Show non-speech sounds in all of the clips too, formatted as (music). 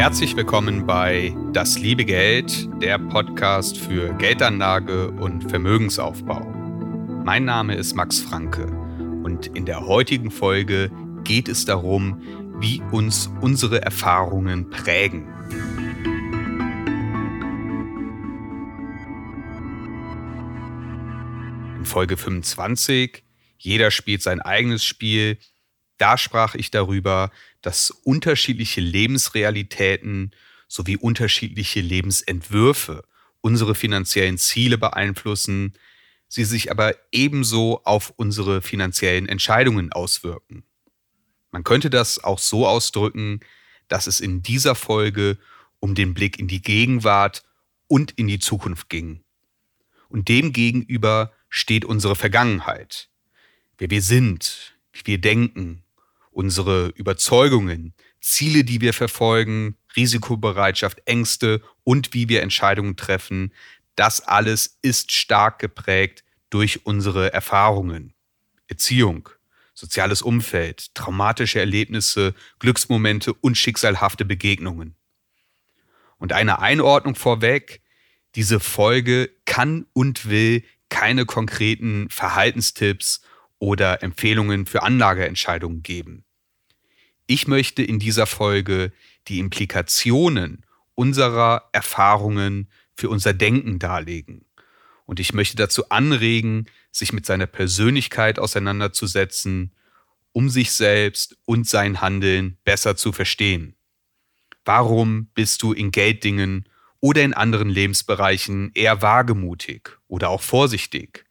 Herzlich willkommen bei Das liebe Geld, der Podcast für Geldanlage und Vermögensaufbau. Mein Name ist Max Franke und in der heutigen Folge geht es darum, wie uns unsere Erfahrungen prägen. In Folge 25, jeder spielt sein eigenes Spiel, da sprach ich darüber, dass unterschiedliche Lebensrealitäten sowie unterschiedliche Lebensentwürfe unsere finanziellen Ziele beeinflussen, sie sich aber ebenso auf unsere finanziellen Entscheidungen auswirken. Man könnte das auch so ausdrücken, dass es in dieser Folge um den Blick in die Gegenwart und in die Zukunft ging. Und demgegenüber steht unsere Vergangenheit, wer wir sind, wie wir denken, unsere Überzeugungen, Ziele, die wir verfolgen, Risikobereitschaft, Ängste und wie wir Entscheidungen treffen, das alles ist stark geprägt durch unsere Erfahrungen, Erziehung, soziales Umfeld, traumatische Erlebnisse, Glücksmomente und schicksalhafte Begegnungen. Und eine Einordnung vorweg, diese Folge kann und will keine konkreten Verhaltenstipps oder Empfehlungen für Anlageentscheidungen geben. Ich möchte in dieser Folge die Implikationen unserer Erfahrungen für unser Denken darlegen. Und ich möchte dazu anregen, sich mit seiner Persönlichkeit auseinanderzusetzen, um sich selbst und sein Handeln besser zu verstehen. Warum bist du in Gelddingen oder in anderen Lebensbereichen eher wagemutig oder auch vorsichtig?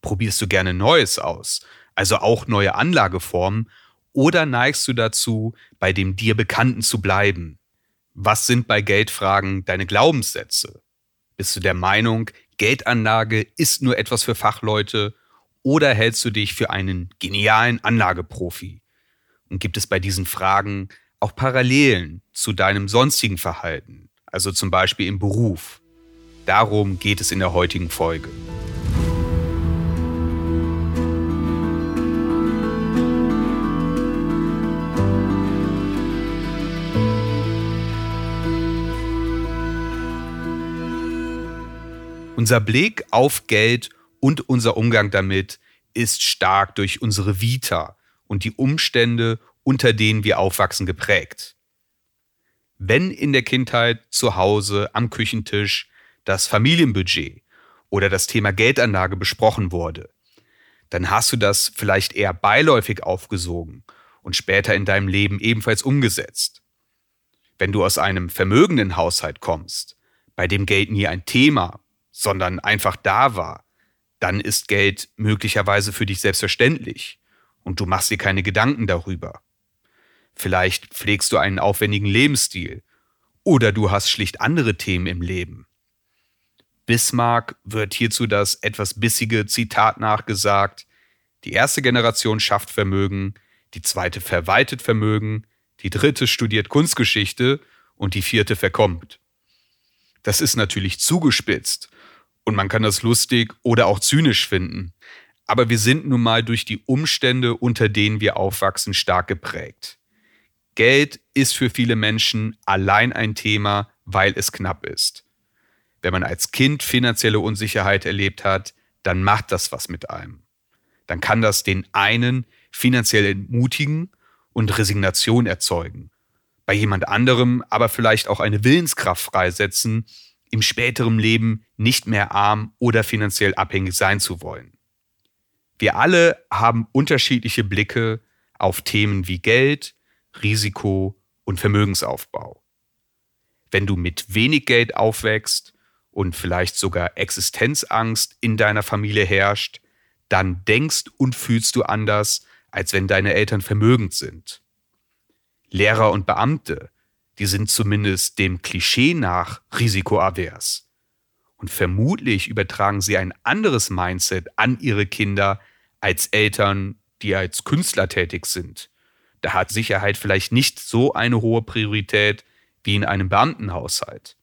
Probierst du gerne Neues aus, also auch neue Anlageformen, oder neigst du dazu, bei dem dir Bekannten zu bleiben? Was sind bei Geldfragen deine Glaubenssätze? Bist du der Meinung, Geldanlage ist nur etwas für Fachleute oder hältst du dich für einen genialen Anlageprofi? Und gibt es bei diesen Fragen auch Parallelen zu deinem sonstigen Verhalten, also zum Beispiel im Beruf? Darum geht es in der heutigen Folge. Unser Blick auf Geld und unser Umgang damit ist stark durch unsere Vita und die Umstände, unter denen wir aufwachsen, geprägt. Wenn in der Kindheit zu Hause am Küchentisch das Familienbudget oder das Thema Geldanlage besprochen wurde, dann hast du das vielleicht eher beiläufig aufgesogen und später in deinem Leben ebenfalls umgesetzt. Wenn du aus einem vermögenden Haushalt kommst, bei dem Geld nie ein Thema sondern einfach da war, dann ist Geld möglicherweise für dich selbstverständlich und du machst dir keine Gedanken darüber. Vielleicht pflegst du einen aufwendigen Lebensstil oder du hast schlicht andere Themen im Leben. Bismarck wird hierzu das etwas bissige Zitat nachgesagt, die erste Generation schafft Vermögen, die zweite verwaltet Vermögen, die dritte studiert Kunstgeschichte und die vierte verkommt. Das ist natürlich zugespitzt und man kann das lustig oder auch zynisch finden. Aber wir sind nun mal durch die Umstände, unter denen wir aufwachsen, stark geprägt. Geld ist für viele Menschen allein ein Thema, weil es knapp ist. Wenn man als Kind finanzielle Unsicherheit erlebt hat, dann macht das was mit einem. Dann kann das den einen finanziell entmutigen und Resignation erzeugen. Bei jemand anderem aber vielleicht auch eine Willenskraft freisetzen, im späteren Leben nicht mehr arm oder finanziell abhängig sein zu wollen. Wir alle haben unterschiedliche Blicke auf Themen wie Geld, Risiko und Vermögensaufbau. Wenn du mit wenig Geld aufwächst und vielleicht sogar Existenzangst in deiner Familie herrscht, dann denkst und fühlst du anders, als wenn deine Eltern vermögend sind. Lehrer und Beamte, die sind zumindest dem Klischee nach risikoavers. Und vermutlich übertragen sie ein anderes Mindset an ihre Kinder als Eltern, die als Künstler tätig sind. Da hat Sicherheit vielleicht nicht so eine hohe Priorität wie in einem Beamtenhaushalt.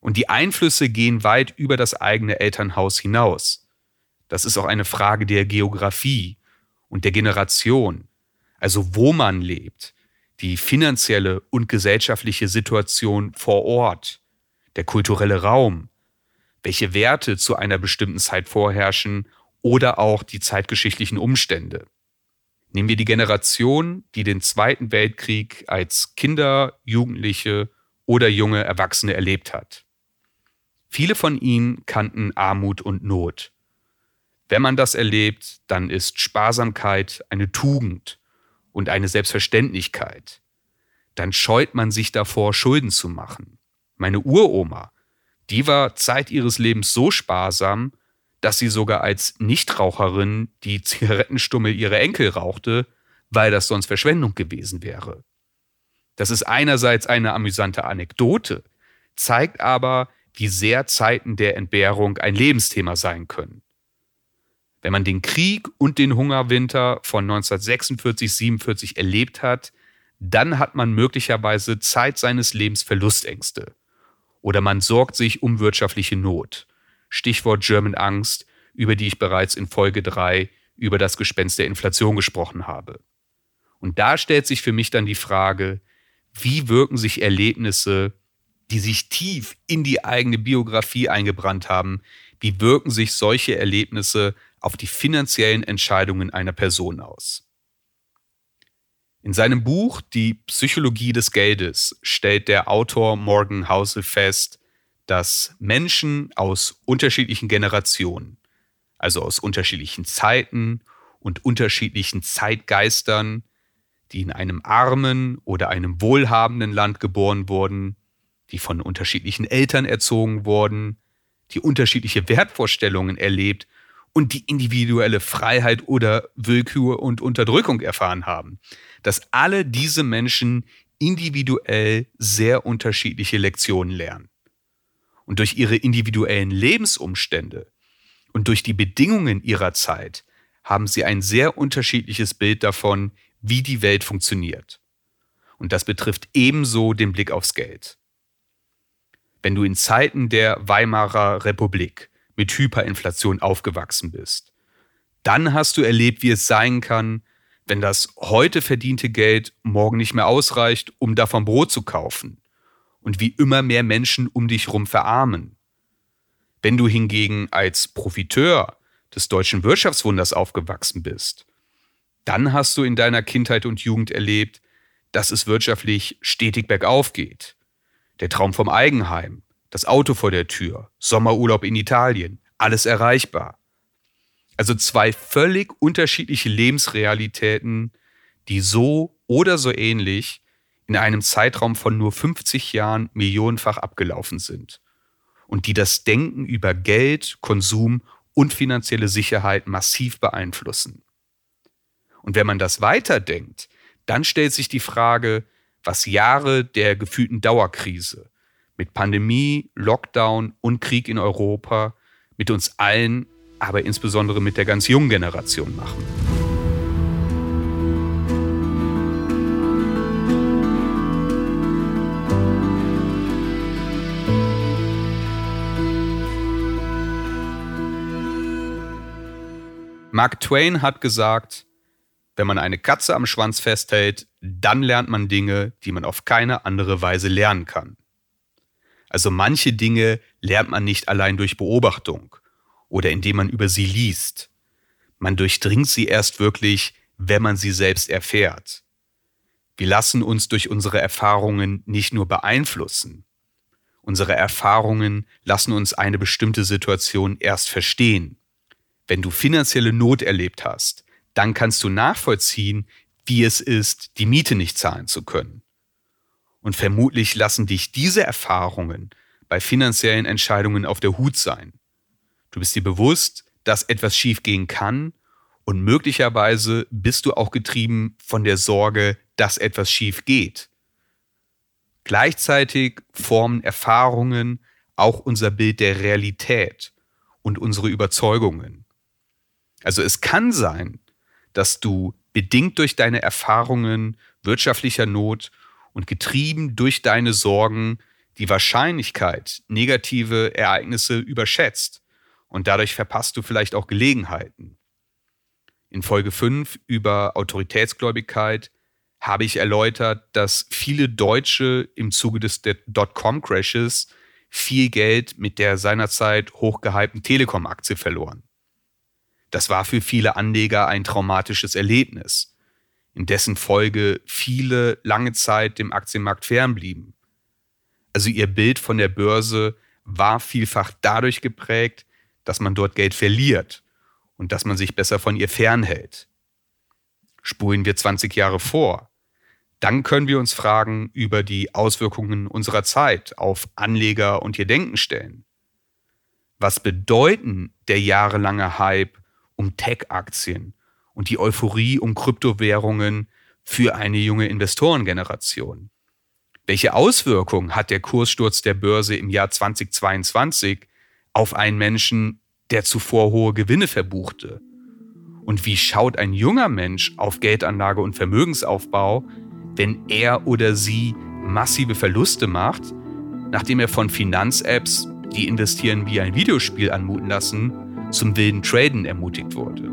Und die Einflüsse gehen weit über das eigene Elternhaus hinaus. Das ist auch eine Frage der Geografie und der Generation, also wo man lebt, die finanzielle und gesellschaftliche Situation vor Ort, der kulturelle Raum, welche Werte zu einer bestimmten Zeit vorherrschen oder auch die zeitgeschichtlichen Umstände. Nehmen wir die Generation, die den Zweiten Weltkrieg als Kinder, Jugendliche oder junge Erwachsene erlebt hat. Viele von ihnen kannten Armut und Not. Wenn man das erlebt, dann ist Sparsamkeit eine Tugend und eine Selbstverständlichkeit. Dann scheut man sich davor, Schulden zu machen. Meine Uroma, die war Zeit ihres Lebens so sparsam, dass sie sogar als Nichtraucherin die (laughs) Zigarettenstummel ihrer Enkel rauchte, weil das sonst Verschwendung gewesen wäre. Das ist einerseits eine amüsante Anekdote, zeigt aber, wie sehr Zeiten der Entbehrung ein Lebensthema sein können. Wenn man den Krieg und den Hungerwinter von 1946, 47 erlebt hat, dann hat man möglicherweise Zeit seines Lebens Verlustängste. Oder man sorgt sich um wirtschaftliche Not. Stichwort German Angst, über die ich bereits in Folge 3 über das Gespenst der Inflation gesprochen habe. Und da stellt sich für mich dann die Frage, wie wirken sich Erlebnisse, die sich tief in die eigene Biografie eingebrannt haben, wie wirken sich solche Erlebnisse auf die finanziellen Entscheidungen einer Person aus. In seinem Buch Die Psychologie des Geldes stellt der Autor Morgan Housel fest, dass Menschen aus unterschiedlichen Generationen, also aus unterschiedlichen Zeiten und unterschiedlichen Zeitgeistern, die in einem armen oder einem wohlhabenden Land geboren wurden, die von unterschiedlichen Eltern erzogen wurden, die unterschiedliche Wertvorstellungen erlebt und die individuelle Freiheit oder Willkür und Unterdrückung erfahren haben. Dass alle diese Menschen individuell sehr unterschiedliche Lektionen lernen. Und durch ihre individuellen Lebensumstände und durch die Bedingungen ihrer Zeit haben sie ein sehr unterschiedliches Bild davon, wie die Welt funktioniert. Und das betrifft ebenso den Blick aufs Geld. Wenn du in Zeiten der Weimarer Republik mit Hyperinflation aufgewachsen bist. Dann hast du erlebt, wie es sein kann, wenn das heute verdiente Geld morgen nicht mehr ausreicht, um davon Brot zu kaufen. Und wie immer mehr Menschen um dich herum verarmen. Wenn du hingegen als Profiteur des deutschen Wirtschaftswunders aufgewachsen bist, dann hast du in deiner Kindheit und Jugend erlebt, dass es wirtschaftlich stetig bergauf geht. Der Traum vom Eigenheim, das Auto vor der Tür, Sommerurlaub in Italien, alles erreichbar. Also zwei völlig unterschiedliche Lebensrealitäten, die so oder so ähnlich in einem Zeitraum von nur 50 Jahren millionenfach abgelaufen sind und die das Denken über Geld, Konsum und finanzielle Sicherheit massiv beeinflussen. Und wenn man das weiterdenkt, dann stellt sich die Frage, was Jahre der gefühlten Dauerkrise, mit Pandemie, Lockdown und Krieg in Europa, mit uns allen, aber insbesondere mit der ganz jungen Generation machen. Mark Twain hat gesagt, wenn man eine Katze am Schwanz festhält, dann lernt man Dinge, die man auf keine andere Weise lernen kann. Also manche Dinge lernt man nicht allein durch Beobachtung oder indem man über sie liest. Man durchdringt sie erst wirklich, wenn man sie selbst erfährt. Wir lassen uns durch unsere Erfahrungen nicht nur beeinflussen. Unsere Erfahrungen lassen uns eine bestimmte Situation erst verstehen. Wenn du finanzielle Not erlebt hast, dann kannst du nachvollziehen, wie es ist, die Miete nicht zahlen zu können. Und vermutlich lassen dich diese Erfahrungen bei finanziellen Entscheidungen auf der Hut sein. Du bist dir bewusst, dass etwas schiefgehen kann und möglicherweise bist du auch getrieben von der Sorge, dass etwas schief geht. Gleichzeitig formen Erfahrungen auch unser Bild der Realität und unsere Überzeugungen. Also es kann sein, dass du bedingt durch deine Erfahrungen wirtschaftlicher Not und getrieben durch deine Sorgen die Wahrscheinlichkeit, negative Ereignisse überschätzt und dadurch verpasst du vielleicht auch Gelegenheiten. In Folge 5 über Autoritätsgläubigkeit habe ich erläutert, dass viele Deutsche im Zuge des Dotcom-Crashes viel Geld mit der seinerzeit hochgehypten Telekom-Aktie verloren. Das war für viele Anleger ein traumatisches Erlebnis, in dessen Folge viele lange Zeit dem Aktienmarkt fernblieben. Also ihr Bild von der Börse war vielfach dadurch geprägt, dass man dort Geld verliert und dass man sich besser von ihr fernhält. Spulen wir 20 Jahre vor, dann können wir uns Fragen über die Auswirkungen unserer Zeit auf Anleger und ihr Denken stellen. Was bedeuten der jahrelange Hype um Tech-Aktien und die Euphorie um Kryptowährungen für eine junge Investorengeneration? Welche Auswirkungen hat der Kurssturz der Börse im Jahr 2022 auf einen Menschen, der zuvor hohe Gewinne verbuchte? Und wie schaut ein junger Mensch auf Geldanlage und Vermögensaufbau, wenn er oder sie massive Verluste macht, nachdem er von Finanz-Apps, die investieren wie ein Videospiel anmuten lassen, zum wilden Traden ermutigt wurde.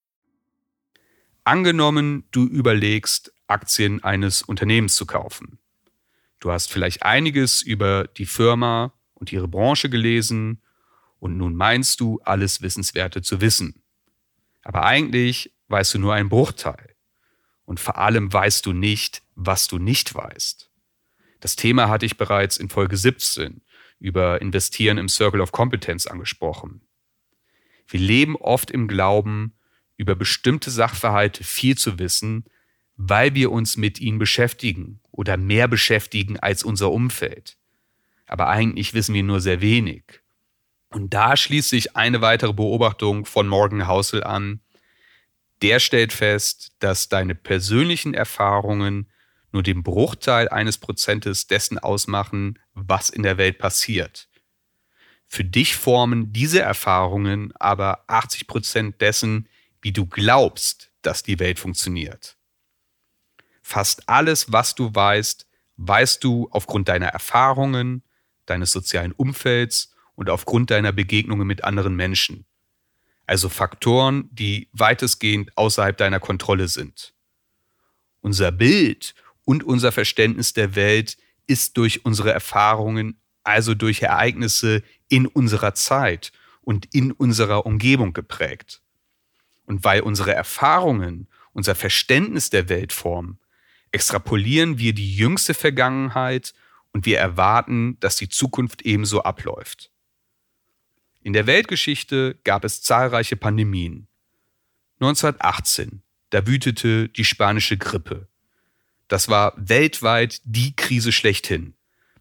Angenommen, du überlegst, Aktien eines Unternehmens zu kaufen. Du hast vielleicht einiges über die Firma und ihre Branche gelesen und nun meinst du, alles Wissenswerte zu wissen. Aber eigentlich weißt du nur einen Bruchteil. Und vor allem weißt du nicht, was du nicht weißt. Das Thema hatte ich bereits in Folge 17 über Investieren im Circle of Competence angesprochen. Wir leben oft im Glauben, über bestimmte Sachverhalte viel zu wissen, weil wir uns mit ihnen beschäftigen oder mehr beschäftigen als unser Umfeld. Aber eigentlich wissen wir nur sehr wenig. Und da schließt sich eine weitere Beobachtung von Morgan Housel an. Der stellt fest, dass deine persönlichen Erfahrungen nur den Bruchteil eines Prozentes dessen ausmachen, was in der Welt passiert. Für dich formen diese Erfahrungen aber 80 Prozent dessen, wie du glaubst, dass die Welt funktioniert. Fast alles, was du weißt, weißt du aufgrund deiner Erfahrungen, deines sozialen Umfelds und aufgrund deiner Begegnungen mit anderen Menschen. Also Faktoren, die weitestgehend außerhalb deiner Kontrolle sind. Unser Bild und unser Verständnis der Welt ist durch unsere Erfahrungen, also durch Ereignisse in unserer Zeit und in unserer Umgebung geprägt. Und weil unsere Erfahrungen unser Verständnis der Welt formen, extrapolieren wir die jüngste Vergangenheit und wir erwarten, dass die Zukunft ebenso abläuft. In der Weltgeschichte gab es zahlreiche Pandemien. 1918, da wütete die spanische Grippe. Das war weltweit die Krise schlechthin,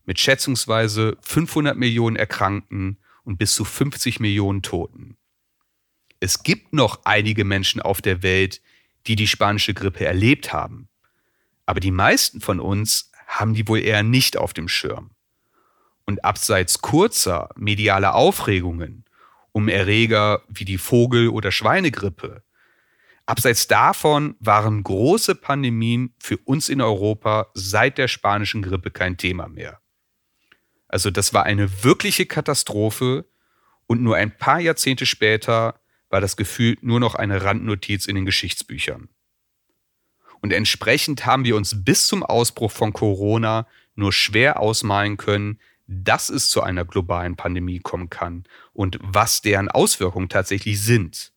mit schätzungsweise 500 Millionen Erkrankten und bis zu 50 Millionen Toten. Es gibt noch einige Menschen auf der Welt, die die spanische Grippe erlebt haben. Aber die meisten von uns haben die wohl eher nicht auf dem Schirm. Und abseits kurzer medialer Aufregungen um Erreger wie die Vogel- oder Schweinegrippe, abseits davon waren große Pandemien für uns in Europa seit der spanischen Grippe kein Thema mehr. Also das war eine wirkliche Katastrophe und nur ein paar Jahrzehnte später war das Gefühl nur noch eine Randnotiz in den Geschichtsbüchern. Und entsprechend haben wir uns bis zum Ausbruch von Corona nur schwer ausmalen können, dass es zu einer globalen Pandemie kommen kann und was deren Auswirkungen tatsächlich sind.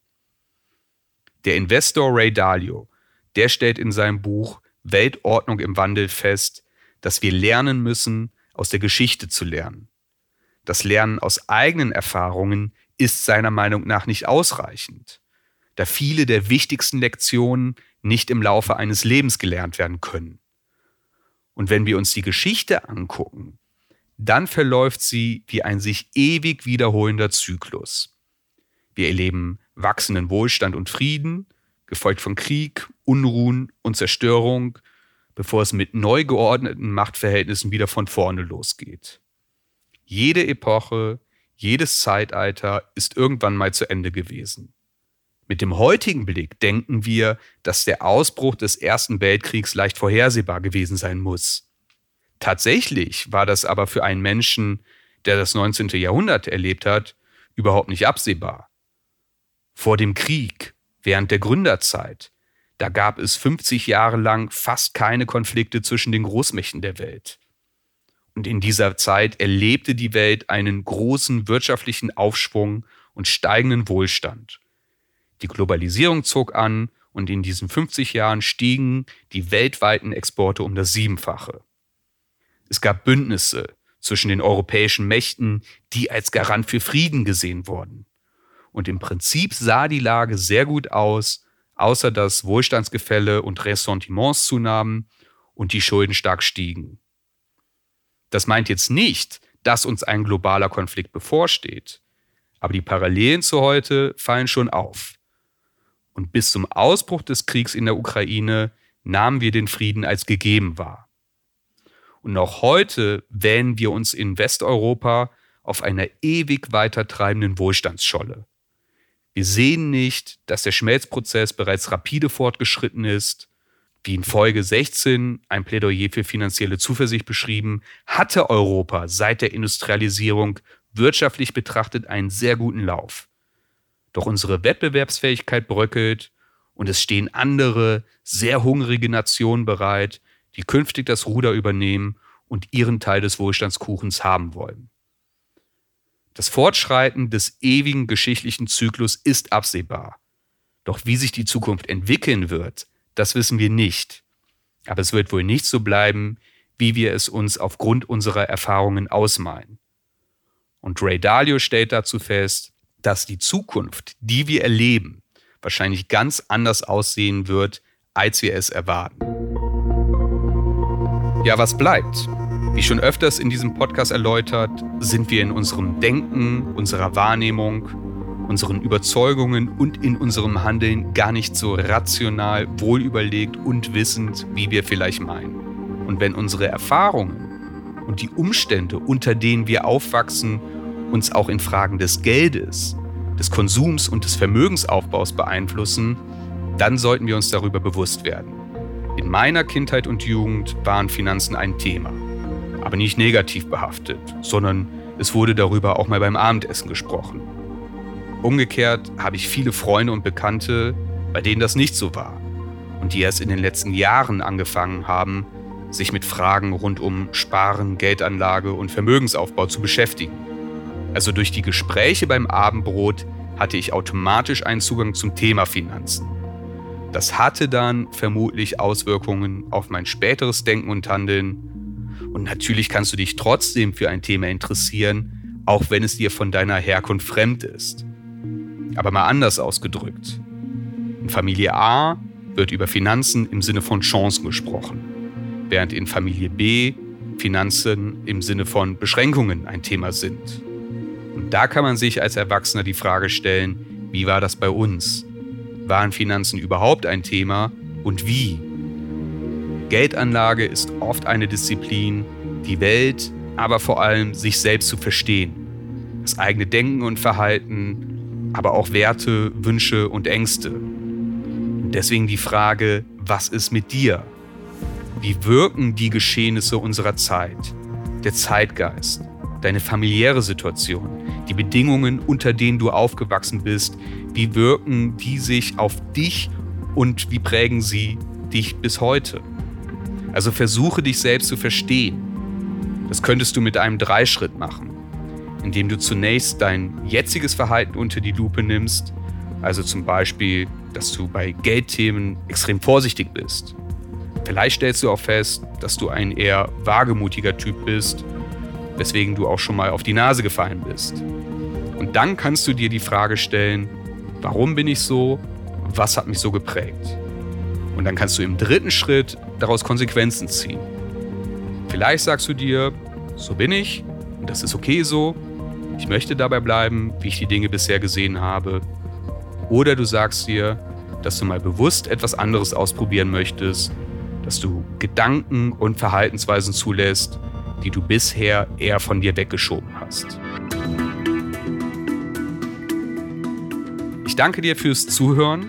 Der Investor Ray Dalio, der stellt in seinem Buch Weltordnung im Wandel fest, dass wir lernen müssen, aus der Geschichte zu lernen. Das Lernen aus eigenen Erfahrungen ist seiner Meinung nach nicht ausreichend, da viele der wichtigsten Lektionen nicht im Laufe eines Lebens gelernt werden können. Und wenn wir uns die Geschichte angucken, dann verläuft sie wie ein sich ewig wiederholender Zyklus. Wir erleben wachsenden Wohlstand und Frieden, gefolgt von Krieg, Unruhen und Zerstörung, bevor es mit neu geordneten Machtverhältnissen wieder von vorne losgeht. Jede Epoche, jedes Zeitalter ist irgendwann mal zu Ende gewesen. Mit dem heutigen Blick denken wir, dass der Ausbruch des Ersten Weltkriegs leicht vorhersehbar gewesen sein muss. Tatsächlich war das aber für einen Menschen, der das 19. Jahrhundert erlebt hat, überhaupt nicht absehbar. Vor dem Krieg, während der Gründerzeit, da gab es 50 Jahre lang fast keine Konflikte zwischen den Großmächten der Welt. Und in dieser Zeit erlebte die Welt einen großen wirtschaftlichen Aufschwung und steigenden Wohlstand. Die Globalisierung zog an und in diesen 50 Jahren stiegen die weltweiten Exporte um das Siebenfache. Es gab Bündnisse zwischen den europäischen Mächten, die als Garant für Frieden gesehen wurden. Und im Prinzip sah die Lage sehr gut aus, außer dass Wohlstandsgefälle und Ressentiments zunahmen und die Schulden stark stiegen. Das meint jetzt nicht, dass uns ein globaler Konflikt bevorsteht. Aber die Parallelen zu heute fallen schon auf. Und bis zum Ausbruch des Kriegs in der Ukraine nahmen wir den Frieden als gegeben wahr. Und noch heute wähnen wir uns in Westeuropa auf einer ewig weiter treibenden Wohlstandsscholle. Wir sehen nicht, dass der Schmelzprozess bereits rapide fortgeschritten ist wie in Folge 16 ein Plädoyer für finanzielle Zuversicht beschrieben, hatte Europa seit der Industrialisierung wirtschaftlich betrachtet einen sehr guten Lauf. Doch unsere Wettbewerbsfähigkeit bröckelt und es stehen andere, sehr hungrige Nationen bereit, die künftig das Ruder übernehmen und ihren Teil des Wohlstandskuchens haben wollen. Das Fortschreiten des ewigen geschichtlichen Zyklus ist absehbar. Doch wie sich die Zukunft entwickeln wird, das wissen wir nicht. Aber es wird wohl nicht so bleiben, wie wir es uns aufgrund unserer Erfahrungen ausmalen. Und Ray Dalio stellt dazu fest, dass die Zukunft, die wir erleben, wahrscheinlich ganz anders aussehen wird, als wir es erwarten. Ja, was bleibt? Wie schon öfters in diesem Podcast erläutert, sind wir in unserem Denken, unserer Wahrnehmung unseren Überzeugungen und in unserem Handeln gar nicht so rational, wohlüberlegt und wissend, wie wir vielleicht meinen. Und wenn unsere Erfahrungen und die Umstände, unter denen wir aufwachsen, uns auch in Fragen des Geldes, des Konsums und des Vermögensaufbaus beeinflussen, dann sollten wir uns darüber bewusst werden. In meiner Kindheit und Jugend waren Finanzen ein Thema, aber nicht negativ behaftet, sondern es wurde darüber auch mal beim Abendessen gesprochen. Umgekehrt habe ich viele Freunde und Bekannte, bei denen das nicht so war und die erst in den letzten Jahren angefangen haben, sich mit Fragen rund um Sparen, Geldanlage und Vermögensaufbau zu beschäftigen. Also durch die Gespräche beim Abendbrot hatte ich automatisch einen Zugang zum Thema Finanzen. Das hatte dann vermutlich Auswirkungen auf mein späteres Denken und Handeln. Und natürlich kannst du dich trotzdem für ein Thema interessieren, auch wenn es dir von deiner Herkunft fremd ist. Aber mal anders ausgedrückt. In Familie A wird über Finanzen im Sinne von Chancen gesprochen, während in Familie B Finanzen im Sinne von Beschränkungen ein Thema sind. Und da kann man sich als Erwachsener die Frage stellen, wie war das bei uns? Waren Finanzen überhaupt ein Thema und wie? Geldanlage ist oft eine Disziplin, die Welt, aber vor allem sich selbst zu verstehen. Das eigene Denken und Verhalten, aber auch Werte, Wünsche und Ängste. Deswegen die Frage, was ist mit dir? Wie wirken die Geschehnisse unserer Zeit, der Zeitgeist, deine familiäre Situation, die Bedingungen, unter denen du aufgewachsen bist, wie wirken die sich auf dich und wie prägen sie dich bis heute? Also versuche dich selbst zu verstehen. Das könntest du mit einem Dreischritt machen, indem du zunächst dein jetziges Verhalten unter die Lupe nimmst, also zum Beispiel, dass du bei Geldthemen extrem vorsichtig bist, Vielleicht stellst du auch fest, dass du ein eher wagemutiger Typ bist, weswegen du auch schon mal auf die Nase gefallen bist. Und dann kannst du dir die Frage stellen, warum bin ich so? Was hat mich so geprägt? Und dann kannst du im dritten Schritt daraus Konsequenzen ziehen. Vielleicht sagst du dir, so bin ich und das ist okay so. Ich möchte dabei bleiben, wie ich die Dinge bisher gesehen habe. Oder du sagst dir, dass du mal bewusst etwas anderes ausprobieren möchtest dass du Gedanken und Verhaltensweisen zulässt, die du bisher eher von dir weggeschoben hast. Ich danke dir fürs Zuhören.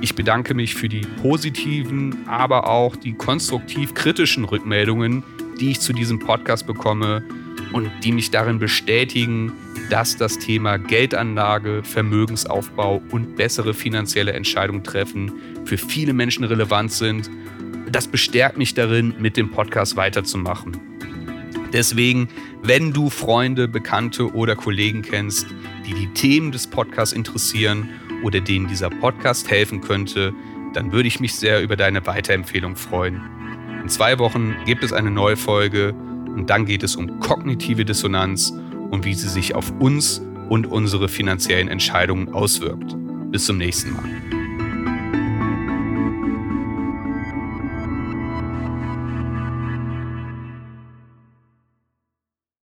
Ich bedanke mich für die positiven, aber auch die konstruktiv kritischen Rückmeldungen, die ich zu diesem Podcast bekomme und die mich darin bestätigen, dass das Thema Geldanlage, Vermögensaufbau und bessere finanzielle Entscheidungen treffen für viele Menschen relevant sind das bestärkt mich darin, mit dem Podcast weiterzumachen. Deswegen, wenn du Freunde, Bekannte oder Kollegen kennst, die die Themen des Podcasts interessieren oder denen dieser Podcast helfen könnte, dann würde ich mich sehr über deine Weiterempfehlung freuen. In zwei Wochen gibt es eine neue Folge und dann geht es um kognitive Dissonanz und wie sie sich auf uns und unsere finanziellen Entscheidungen auswirkt. Bis zum nächsten Mal.